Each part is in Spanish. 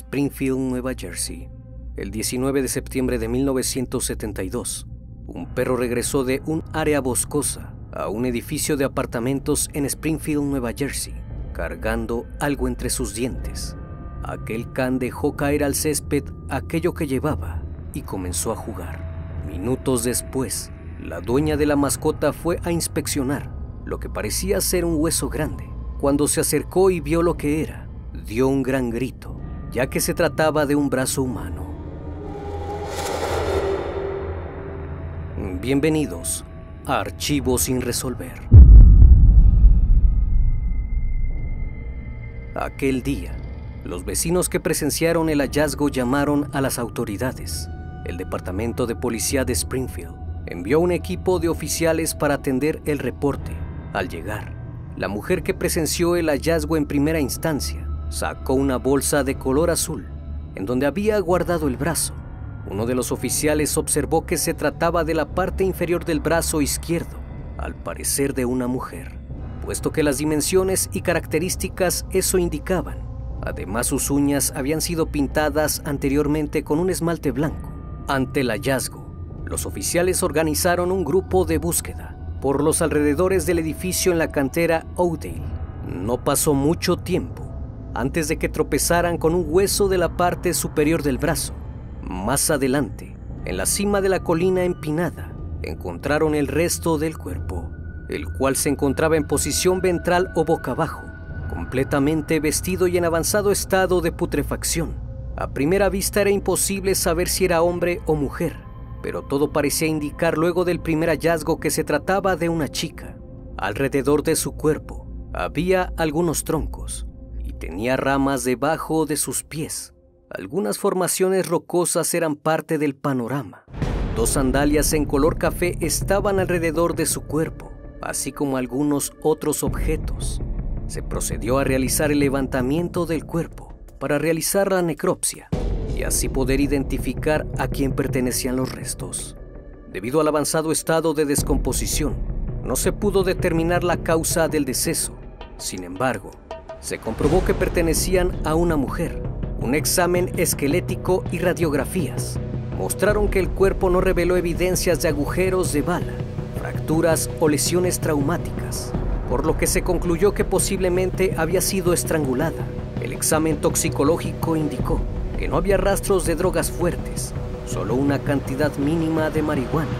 Springfield, Nueva Jersey. El 19 de septiembre de 1972, un perro regresó de un área boscosa a un edificio de apartamentos en Springfield, Nueva Jersey, cargando algo entre sus dientes. Aquel can dejó caer al césped aquello que llevaba y comenzó a jugar. Minutos después, la dueña de la mascota fue a inspeccionar lo que parecía ser un hueso grande. Cuando se acercó y vio lo que era, dio un gran grito ya que se trataba de un brazo humano. Bienvenidos a Archivos sin resolver. Aquel día, los vecinos que presenciaron el hallazgo llamaron a las autoridades. El Departamento de Policía de Springfield envió un equipo de oficiales para atender el reporte. Al llegar, la mujer que presenció el hallazgo en primera instancia sacó una bolsa de color azul en donde había guardado el brazo. Uno de los oficiales observó que se trataba de la parte inferior del brazo izquierdo, al parecer de una mujer, puesto que las dimensiones y características eso indicaban. Además, sus uñas habían sido pintadas anteriormente con un esmalte blanco. Ante el hallazgo, los oficiales organizaron un grupo de búsqueda por los alrededores del edificio en la cantera Oudale. No pasó mucho tiempo antes de que tropezaran con un hueso de la parte superior del brazo. Más adelante, en la cima de la colina empinada, encontraron el resto del cuerpo, el cual se encontraba en posición ventral o boca abajo, completamente vestido y en avanzado estado de putrefacción. A primera vista era imposible saber si era hombre o mujer, pero todo parecía indicar luego del primer hallazgo que se trataba de una chica. Alrededor de su cuerpo había algunos troncos, Tenía ramas debajo de sus pies. Algunas formaciones rocosas eran parte del panorama. Dos sandalias en color café estaban alrededor de su cuerpo, así como algunos otros objetos. Se procedió a realizar el levantamiento del cuerpo para realizar la necropsia y así poder identificar a quién pertenecían los restos. Debido al avanzado estado de descomposición, no se pudo determinar la causa del deceso. Sin embargo, se comprobó que pertenecían a una mujer. Un examen esquelético y radiografías mostraron que el cuerpo no reveló evidencias de agujeros de bala, fracturas o lesiones traumáticas, por lo que se concluyó que posiblemente había sido estrangulada. El examen toxicológico indicó que no había rastros de drogas fuertes, solo una cantidad mínima de marihuana.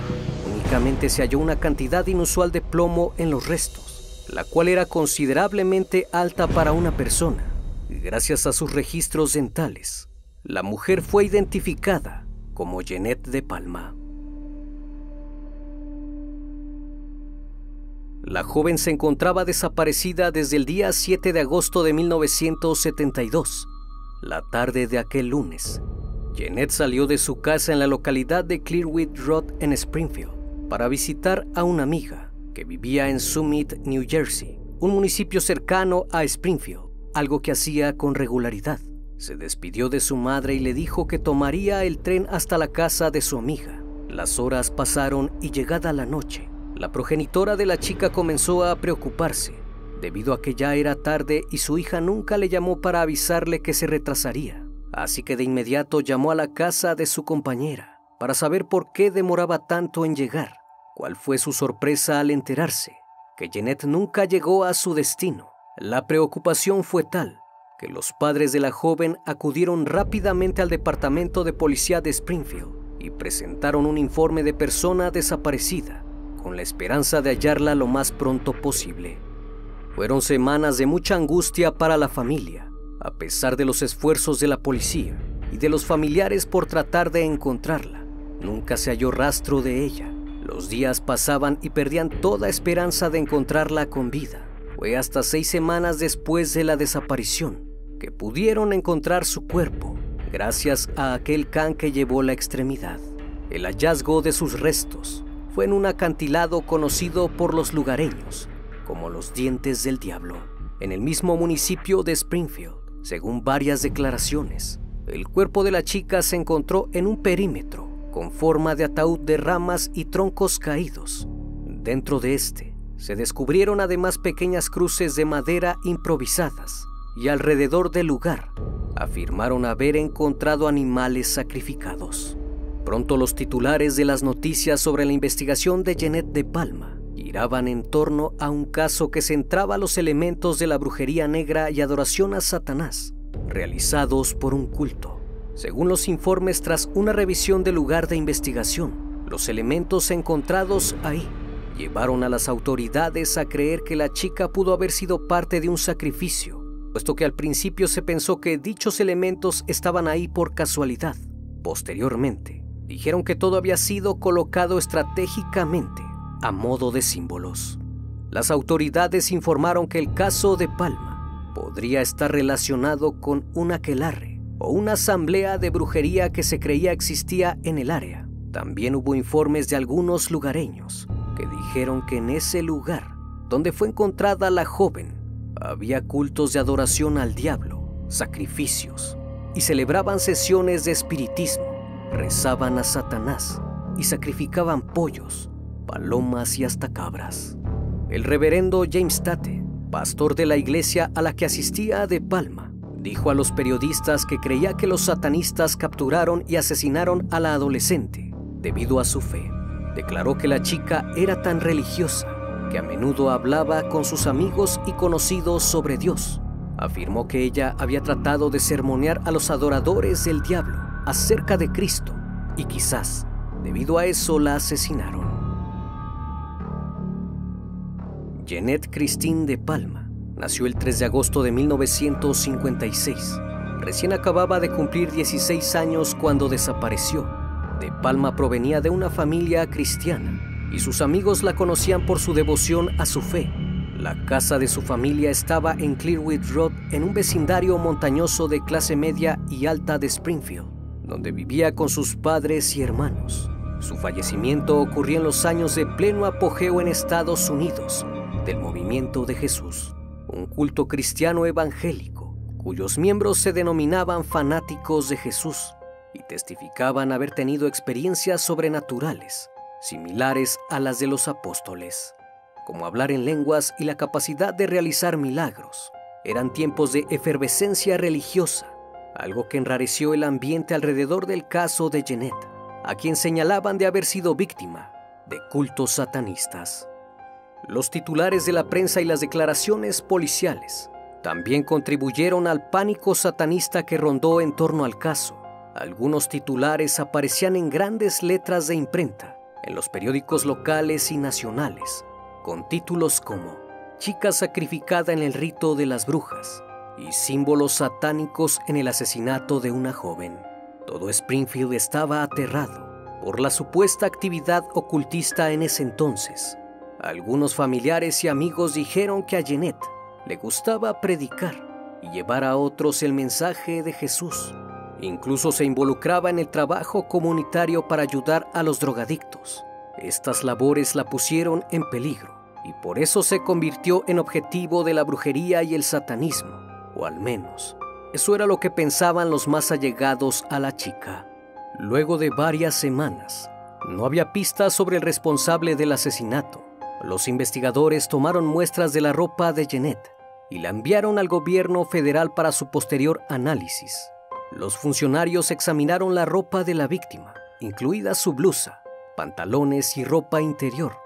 Únicamente se halló una cantidad inusual de plomo en los restos la cual era considerablemente alta para una persona. Gracias a sus registros dentales, la mujer fue identificada como Jeanette de Palma. La joven se encontraba desaparecida desde el día 7 de agosto de 1972. La tarde de aquel lunes, Jeanette salió de su casa en la localidad de Clearwood Road en Springfield para visitar a una amiga que vivía en Summit, New Jersey, un municipio cercano a Springfield, algo que hacía con regularidad. Se despidió de su madre y le dijo que tomaría el tren hasta la casa de su amiga. Las horas pasaron y llegada la noche, la progenitora de la chica comenzó a preocuparse, debido a que ya era tarde y su hija nunca le llamó para avisarle que se retrasaría. Así que de inmediato llamó a la casa de su compañera para saber por qué demoraba tanto en llegar. ¿Cuál fue su sorpresa al enterarse que Jeanette nunca llegó a su destino. La preocupación fue tal que los padres de la joven acudieron rápidamente al departamento de policía de Springfield y presentaron un informe de persona desaparecida con la esperanza de hallarla lo más pronto posible. Fueron semanas de mucha angustia para la familia, a pesar de los esfuerzos de la policía y de los familiares por tratar de encontrarla. Nunca se halló rastro de ella. Los días pasaban y perdían toda esperanza de encontrarla con vida. Fue hasta seis semanas después de la desaparición que pudieron encontrar su cuerpo gracias a aquel can que llevó la extremidad. El hallazgo de sus restos fue en un acantilado conocido por los lugareños como los dientes del diablo, en el mismo municipio de Springfield. Según varias declaraciones, el cuerpo de la chica se encontró en un perímetro con forma de ataúd de ramas y troncos caídos. Dentro de este se descubrieron además pequeñas cruces de madera improvisadas y alrededor del lugar afirmaron haber encontrado animales sacrificados. Pronto los titulares de las noticias sobre la investigación de Jeanette de Palma giraban en torno a un caso que centraba los elementos de la brujería negra y adoración a Satanás, realizados por un culto. Según los informes tras una revisión del lugar de investigación, los elementos encontrados ahí llevaron a las autoridades a creer que la chica pudo haber sido parte de un sacrificio puesto que al principio se pensó que dichos elementos estaban ahí por casualidad. Posteriormente, dijeron que todo había sido colocado estratégicamente a modo de símbolos. Las autoridades informaron que el caso de Palma podría estar relacionado con un aquelarre o una asamblea de brujería que se creía existía en el área. También hubo informes de algunos lugareños que dijeron que en ese lugar donde fue encontrada la joven había cultos de adoración al diablo, sacrificios, y celebraban sesiones de espiritismo, rezaban a Satanás y sacrificaban pollos, palomas y hasta cabras. El reverendo James Tate, pastor de la iglesia a la que asistía de Palma, dijo a los periodistas que creía que los satanistas capturaron y asesinaron a la adolescente debido a su fe. Declaró que la chica era tan religiosa que a menudo hablaba con sus amigos y conocidos sobre Dios. Afirmó que ella había tratado de sermonear a los adoradores del diablo acerca de Cristo y quizás debido a eso la asesinaron. Jeanette Christine de Palma nació el 3 de agosto de 1956. Recién acababa de cumplir 16 años cuando desapareció. De Palma provenía de una familia cristiana y sus amigos la conocían por su devoción a su fe. La casa de su familia estaba en Clearwood Road, en un vecindario montañoso de clase media y alta de Springfield, donde vivía con sus padres y hermanos. Su fallecimiento ocurrió en los años de pleno apogeo en Estados Unidos del movimiento de Jesús, un culto cristiano evangélico cuyos miembros se denominaban fanáticos de Jesús y testificaban haber tenido experiencias sobrenaturales similares a las de los apóstoles, como hablar en lenguas y la capacidad de realizar milagros. Eran tiempos de efervescencia religiosa, algo que enrareció el ambiente alrededor del caso de Jeanette, a quien señalaban de haber sido víctima de cultos satanistas. Los titulares de la prensa y las declaraciones policiales también contribuyeron al pánico satanista que rondó en torno al caso. Algunos titulares aparecían en grandes letras de imprenta en los periódicos locales y nacionales, con títulos como Chica sacrificada en el rito de las brujas y símbolos satánicos en el asesinato de una joven. Todo Springfield estaba aterrado por la supuesta actividad ocultista en ese entonces. Algunos familiares y amigos dijeron que a Jeanette le gustaba predicar y llevar a otros el mensaje de Jesús Incluso se involucraba en el trabajo comunitario para ayudar a los drogadictos. Estas labores la pusieron en peligro y por eso se convirtió en objetivo de la brujería y el satanismo, o al menos eso era lo que pensaban los más allegados a la chica. Luego de varias semanas, no había pistas sobre el responsable del asesinato. Los investigadores tomaron muestras de la ropa de Jeanette y la enviaron al gobierno federal para su posterior análisis. Los funcionarios examinaron la ropa de la víctima, incluida su blusa, pantalones y ropa interior.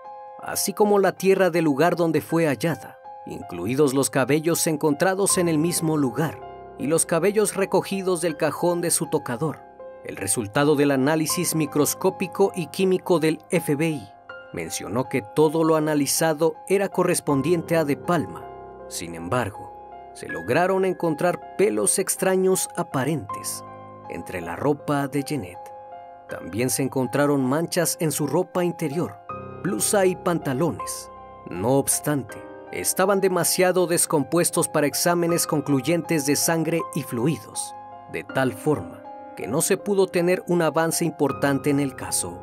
así como la tierra del lugar donde fue hallada, incluidos los cabellos encontrados en el mismo lugar y los cabellos recogidos del cajón de su tocador. El resultado del análisis microscópico y químico del FBI mencionó que todo lo analizado era correspondiente a De Palma. Sin embargo, se lograron encontrar pelos extraños aparentes entre la ropa de Jeanette. También se encontraron manchas en su ropa interior, blusa y pantalones. No obstante, estaban demasiado descompuestos para exámenes concluyentes de sangre y fluidos, de tal forma que no se pudo tener un avance importante en el caso.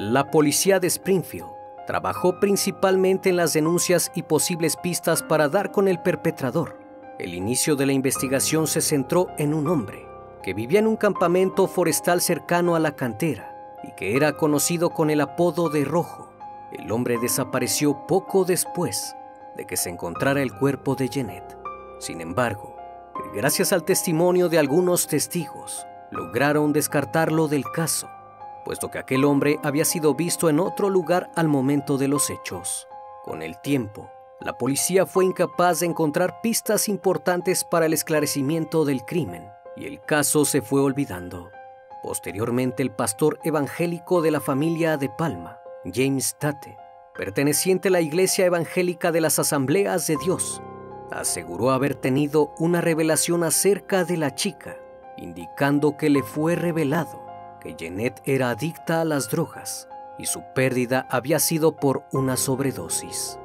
La policía de Springfield trabajó principalmente en las denuncias y posibles pistas para dar con el perpetrador. El inicio de la investigación se centró en un hombre que vivía en un campamento forestal cercano a la cantera y que era conocido con el apodo de Rojo. El hombre desapareció poco después de que se encontrara el cuerpo de Jeanette. Sin embargo, gracias al testimonio de algunos testigos, lograron descartarlo del caso puesto que aquel hombre había sido visto en otro lugar al momento de los hechos. Con el tiempo, la policía fue incapaz de encontrar pistas importantes para el esclarecimiento del crimen y el caso se fue olvidando. Posteriormente, el pastor evangélico de la familia de Palma, James Tate, perteneciente a la Iglesia Evangélica de las Asambleas de Dios, aseguró haber tenido una revelación acerca de la chica, indicando que le fue revelado que Jeanette era adicta a las drogas y su pérdida había sido por una sobredosis.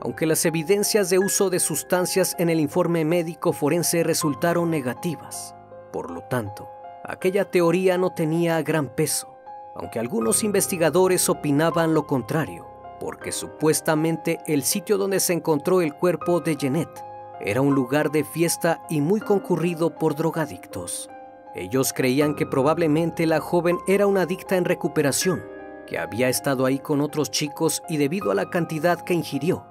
Aunque las evidencias de uso de sustancias en el informe médico forense resultaron negativas, por lo tanto, aquella teoría no tenía gran peso, aunque algunos investigadores opinaban lo contrario, porque supuestamente el sitio donde se encontró el cuerpo de Jeanette era un lugar de fiesta y muy concurrido por drogadictos. Ellos creían que probablemente la joven era una adicta en recuperación, que había estado ahí con otros chicos y debido a la cantidad que ingirió,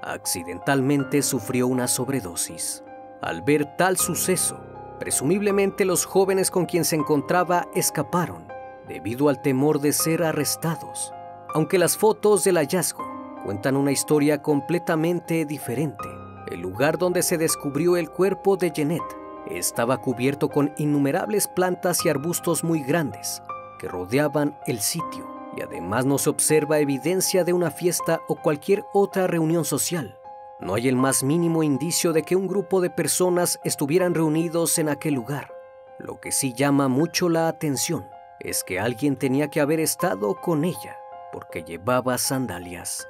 accidentalmente sufrió una sobredosis. Al ver tal suceso, presumiblemente los jóvenes con quien se encontraba escaparon debido al temor de ser arrestados, aunque las fotos del hallazgo cuentan una historia completamente diferente. El lugar donde se descubrió el cuerpo de Jeanette estaba cubierto con innumerables plantas y arbustos muy grandes que rodeaban el sitio y además no se observa evidencia de una fiesta o cualquier otra reunión social. No hay el más mínimo indicio de que un grupo de personas estuvieran reunidos en aquel lugar. Lo que sí llama mucho la atención es que alguien tenía que haber estado con ella porque llevaba sandalias.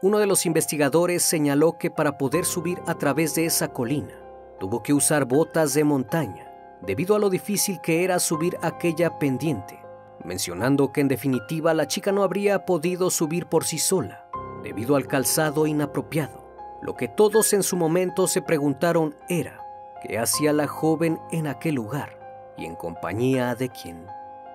Uno de los investigadores señaló que para poder subir a través de esa colina, tuvo que usar botas de montaña debido a lo difícil que era subir aquella pendiente, mencionando que en definitiva la chica no habría podido subir por sí sola debido al calzado inapropiado. Lo que todos en su momento se preguntaron era, ¿qué hacía la joven en aquel lugar y en compañía de quién?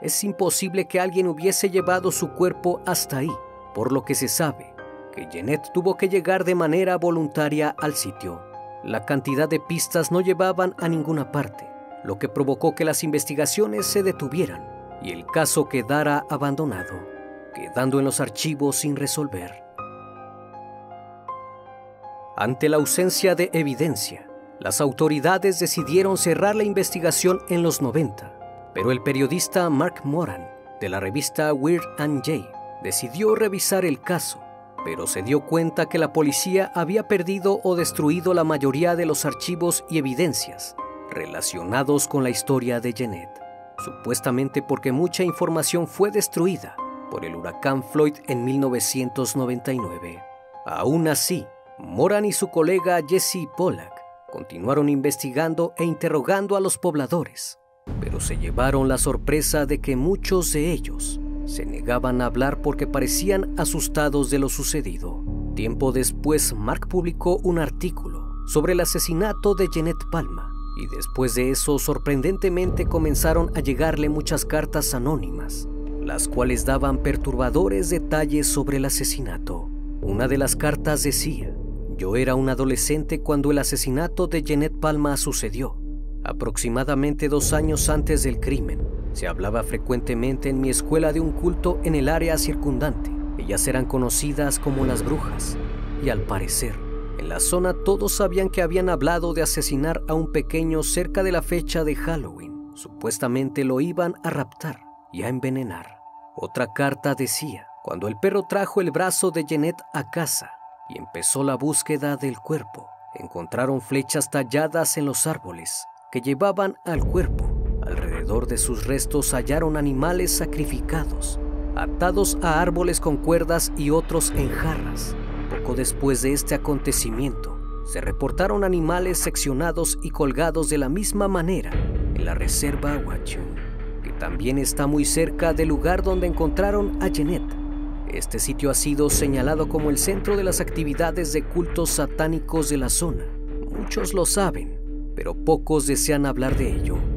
Es imposible que alguien hubiese llevado su cuerpo hasta ahí, por lo que se sabe que Jeanette tuvo que llegar de manera voluntaria al sitio. La cantidad de pistas no llevaban a ninguna parte, lo que provocó que las investigaciones se detuvieran y el caso quedara abandonado, quedando en los archivos sin resolver. Ante la ausencia de evidencia, las autoridades decidieron cerrar la investigación en los 90, pero el periodista Mark Moran, de la revista Weird and Jay, decidió revisar el caso pero se dio cuenta que la policía había perdido o destruido la mayoría de los archivos y evidencias relacionados con la historia de Jeanette, supuestamente porque mucha información fue destruida por el huracán Floyd en 1999. Aún así, Moran y su colega Jesse Pollack continuaron investigando e interrogando a los pobladores, pero se llevaron la sorpresa de que muchos de ellos se negaban a hablar porque parecían asustados de lo sucedido. Tiempo después, Mark publicó un artículo sobre el asesinato de Jeanette Palma y después de eso sorprendentemente comenzaron a llegarle muchas cartas anónimas, las cuales daban perturbadores detalles sobre el asesinato. Una de las cartas decía, yo era un adolescente cuando el asesinato de Jeanette Palma sucedió. Aproximadamente dos años antes del crimen, Se hablaba frecuentemente en mi escuela de un culto en el área circundante. Ellas eran conocidas como las brujas. Y al parecer, en la zona todos sabían que habían hablado de asesinar a un pequeño cerca de la fecha de Halloween. Supuestamente lo iban a raptar y a envenenar. Otra carta decía, cuando el perro trajo el brazo de Jeanette a casa y empezó la búsqueda del cuerpo, encontraron flechas talladas en los árboles que llevaban al cuerpo. Alrededor de sus restos hallaron animales sacrificados, atados a árboles con cuerdas y otros en jarras. Poco después de este acontecimiento, se reportaron animales seccionados y colgados de la misma manera en la reserva Huachun, que también está muy cerca del lugar donde encontraron a Jeanette. Este sitio ha sido señalado como el centro de las actividades de cultos satánicos de la zona. Muchos lo saben, pero pocos desean hablar de ello.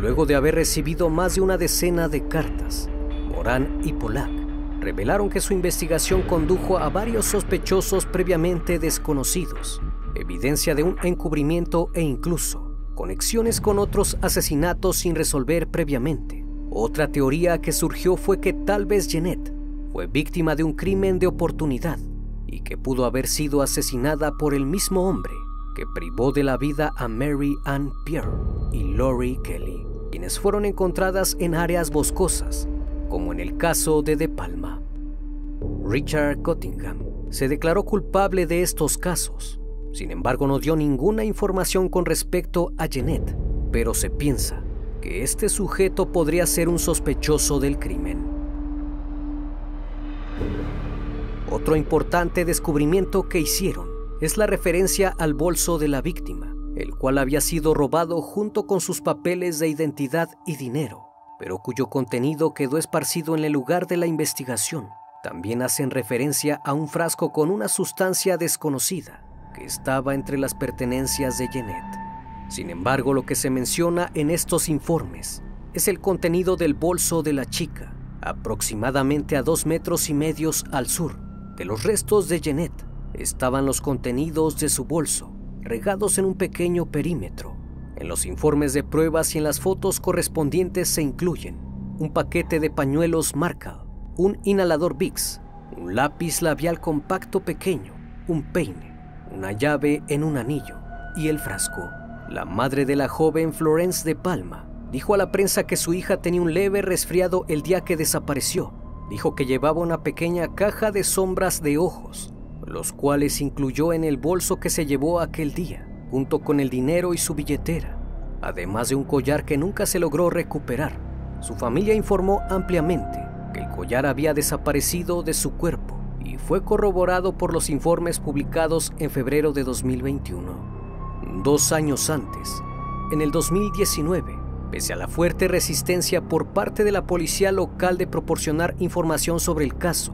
Luego de haber recibido más de una decena de cartas, Morán y Polak revelaron que su investigación condujo a varios sospechosos previamente desconocidos, evidencia de un encubrimiento e incluso conexiones con otros asesinatos sin resolver previamente. Otra teoría que surgió fue que tal vez Jeanette fue víctima de un crimen de oportunidad y que pudo haber sido asesinada por el mismo hombre que privó de la vida a Mary Ann Pierre y Lori Kelly, fueron encontradas en áreas boscosas, como en el caso de De Palma. Richard Cottingham se declaró culpable de estos casos. Sin embargo, no dio ninguna información con respecto a Jeanette, pero se piensa que este sujeto podría ser un sospechoso del crimen. Otro importante descubrimiento que hicieron es la referencia al bolso de la víctima, el cual había sido robado junto con sus papeles de identidad y dinero, pero cuyo contenido quedó esparcido en el lugar de la investigación. También hacen referencia a un frasco con una sustancia desconocida que estaba entre las pertenencias de Jeanette. Sin embargo, lo que se menciona en estos informes es el contenido del bolso de la chica, aproximadamente a dos metros y medios al sur de los restos de Jeanette estaban los contenidos de su bolso, regados en un pequeño perímetro. En los informes de pruebas y en las fotos correspondientes se incluyen un paquete de pañuelos Marcal, un inhalador Vicks, un lápiz labial compacto pequeño, un peine, una llave en un anillo y el frasco. La madre de la joven Florence de Palma dijo a la prensa que su hija tenía un leve resfriado el día que desapareció dijo que llevaba una pequeña caja de sombras de ojos, los cuales incluyó en el bolso que se llevó aquel día, junto con el dinero y su billetera, además de un collar que nunca se logró recuperar. Su familia informó ampliamente que el collar había desaparecido de su cuerpo y fue corroborado por los informes publicados en febrero de 2021. Dos años antes, en el 2019, Pese a la fuerte resistencia por parte de la policía local de proporcionar información sobre el caso,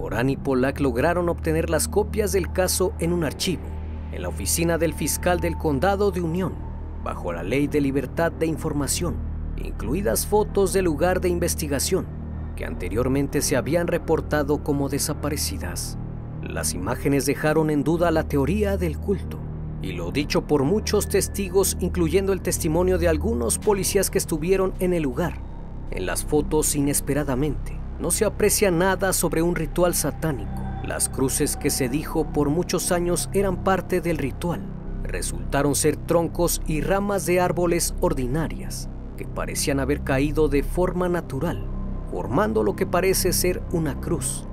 Morán y Polak lograron obtener las copias del caso en un archivo, en la oficina del fiscal del condado de Unión, bajo la ley de libertad de información, incluidas fotos del lugar de investigación que anteriormente se habían reportado como desaparecidas. Las imágenes dejaron en duda la teoría del culto y lo dicho por muchos testigos, incluyendo el testimonio de algunos policías que estuvieron en el lugar. En las fotos, inesperadamente, no se aprecia nada sobre un ritual satánico. Las cruces que se dijo por muchos años eran parte del ritual resultaron ser troncos y ramas de árboles ordinarias que parecían haber caído de forma natural, formando lo que parece ser una cruz.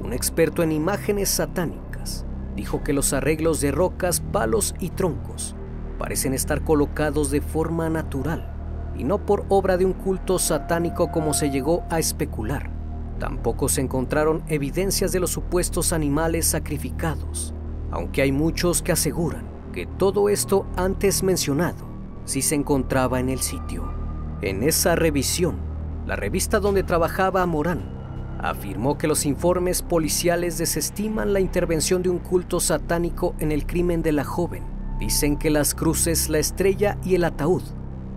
Un experto en imágenes satánicas dijo que los arreglos de rocas, palos y troncos parecen estar colocados de forma natural y no por obra de un culto satánico como se llegó a especular. Tampoco se encontraron evidencias de los supuestos animales sacrificados, aunque hay muchos que aseguran que todo esto antes mencionado sí se encontraba en el sitio. En esa revisión, la revista donde trabajaba Morán afirmó que los informes policiales desestiman la intervención de un culto satánico en el crimen de la joven. Dicen que las cruces, la estrella y el ataúd,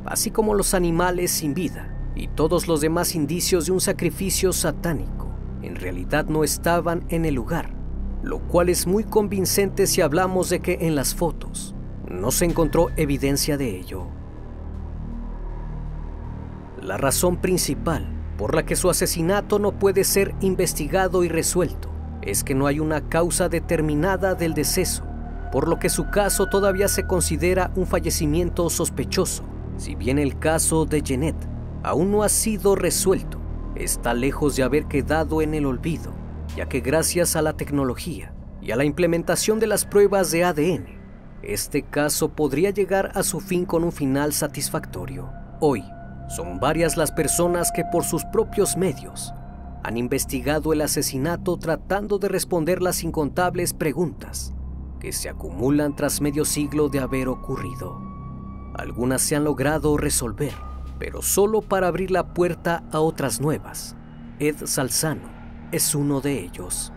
así como los animales sin vida y todos los demás indicios de un sacrificio satánico, en realidad no estaban en el lugar, lo cual es muy convincente si hablamos de que en las fotos no se encontró evidencia de ello. la razón principal por la que su asesinato no puede ser investigado y resuelto es que no hay una causa determinada del deceso, por lo que su caso todavía se considera un fallecimiento sospechoso. Si bien el caso de Jeanette aún no ha sido resuelto, está lejos de haber quedado en el olvido, ya que gracias a la tecnología y a la implementación de las pruebas de ADN, este caso podría llegar a su fin con un final satisfactorio. Hoy, son varias las personas que por sus propios medios han investigado el asesinato tratando de responder las incontables preguntas que se acumulan tras medio siglo de haber ocurrido. Algunas se han logrado resolver, pero solo para abrir la puerta a otras nuevas. Ed Salzano es uno de ellos.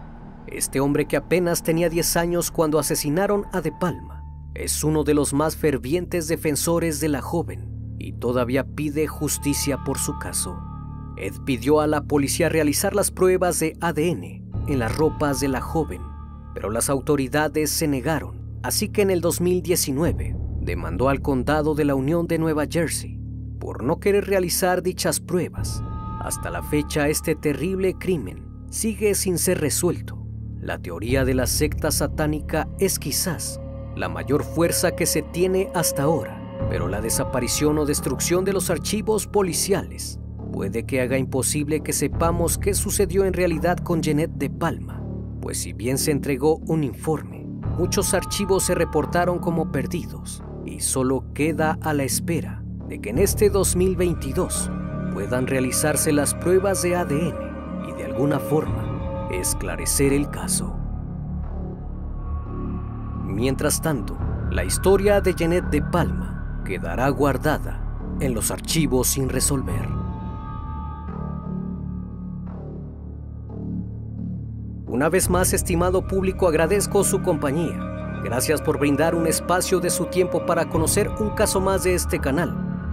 Este hombre que apenas tenía 10 años cuando asesinaron a De Palma es uno de los más fervientes defensores de la joven y todavía pide justicia por su caso. Ed pidió a la policía realizar las pruebas de ADN en las ropas de la joven, pero las autoridades se negaron, así que en el 2019 demandó al condado de la Unión de Nueva Jersey por no querer realizar dichas pruebas. Hasta la fecha este terrible crimen sigue sin ser resuelto. La teoría de la secta satánica es quizás la mayor fuerza que se tiene hasta ahora pero la desaparición o destrucción de los archivos policiales puede que haga imposible que sepamos qué sucedió en realidad con Jeanette de Palma, pues si bien se entregó un informe, muchos archivos se reportaron como perdidos y solo queda a la espera de que en este 2022 puedan realizarse las pruebas de ADN y de alguna forma esclarecer el caso. Mientras tanto, la historia de Jeanette de Palma quedará guardada en los archivos sin resolver. Una vez más, estimado público, agradezco su compañía. Gracias por brindar un espacio de su tiempo para conocer un caso más de este canal.